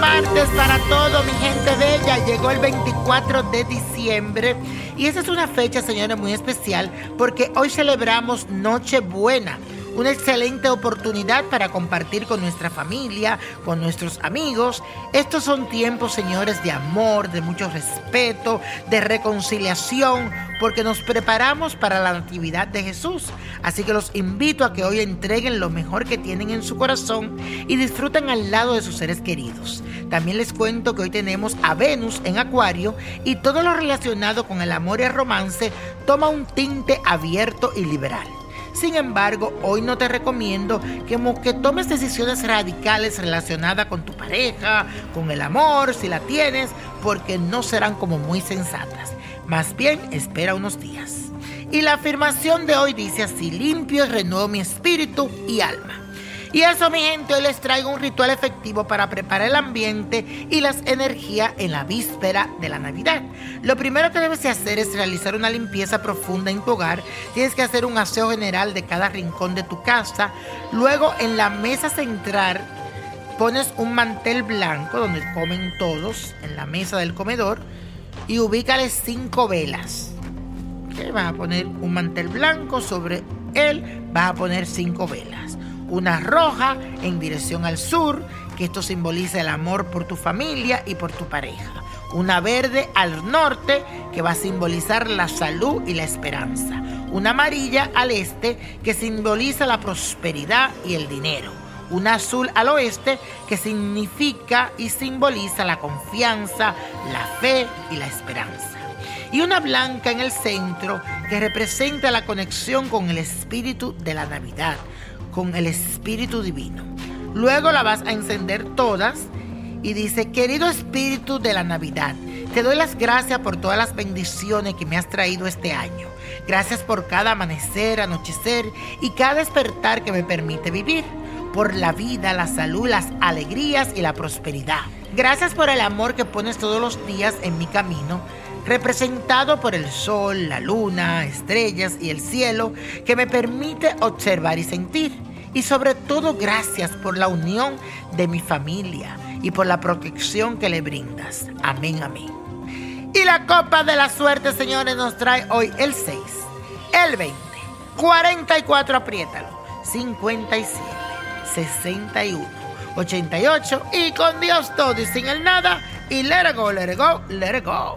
Martes para todo mi gente bella. Llegó el 24 de diciembre y esa es una fecha, señores, muy especial porque hoy celebramos Nochebuena. Una excelente oportunidad para compartir con nuestra familia, con nuestros amigos. Estos son tiempos, señores, de amor, de mucho respeto, de reconciliación, porque nos preparamos para la Natividad de Jesús. Así que los invito a que hoy entreguen lo mejor que tienen en su corazón y disfruten al lado de sus seres queridos. También les cuento que hoy tenemos a Venus en Acuario y todo lo relacionado con el amor y el romance toma un tinte abierto y liberal. Sin embargo, hoy no te recomiendo que, que tomes decisiones radicales relacionadas con tu pareja, con el amor, si la tienes, porque no serán como muy sensatas. Más bien, espera unos días. Y la afirmación de hoy dice así, limpio y renuevo mi espíritu y alma. Y eso, mi gente, hoy les traigo un ritual efectivo para preparar el ambiente y las energías en la víspera de la Navidad. Lo primero que debes hacer es realizar una limpieza profunda en tu hogar. Tienes que hacer un aseo general de cada rincón de tu casa. Luego, en la mesa central, pones un mantel blanco donde comen todos, en la mesa del comedor, y ubícale cinco velas. Vas a poner un mantel blanco sobre él, vas a poner cinco velas una roja en dirección al sur, que esto simboliza el amor por tu familia y por tu pareja. Una verde al norte, que va a simbolizar la salud y la esperanza. Una amarilla al este, que simboliza la prosperidad y el dinero. Una azul al oeste, que significa y simboliza la confianza, la fe y la esperanza y una blanca en el centro que representa la conexión con el espíritu de la Navidad, con el Espíritu Divino. Luego la vas a encender todas y dice, querido Espíritu de la Navidad, te doy las gracias por todas las bendiciones que me has traído este año. Gracias por cada amanecer, anochecer y cada despertar que me permite vivir. Por la vida, la salud, las alegrías y la prosperidad. Gracias por el amor que pones todos los días en mi camino representado por el sol, la luna, estrellas y el cielo, que me permite observar y sentir. Y sobre todo gracias por la unión de mi familia y por la protección que le brindas. Amén, amén. Y la copa de la suerte, señores, nos trae hoy el 6, el 20, 44, apriétalo, 57, 61, 88 y con Dios todo y sin el nada. Y let it go, let it go, let it go.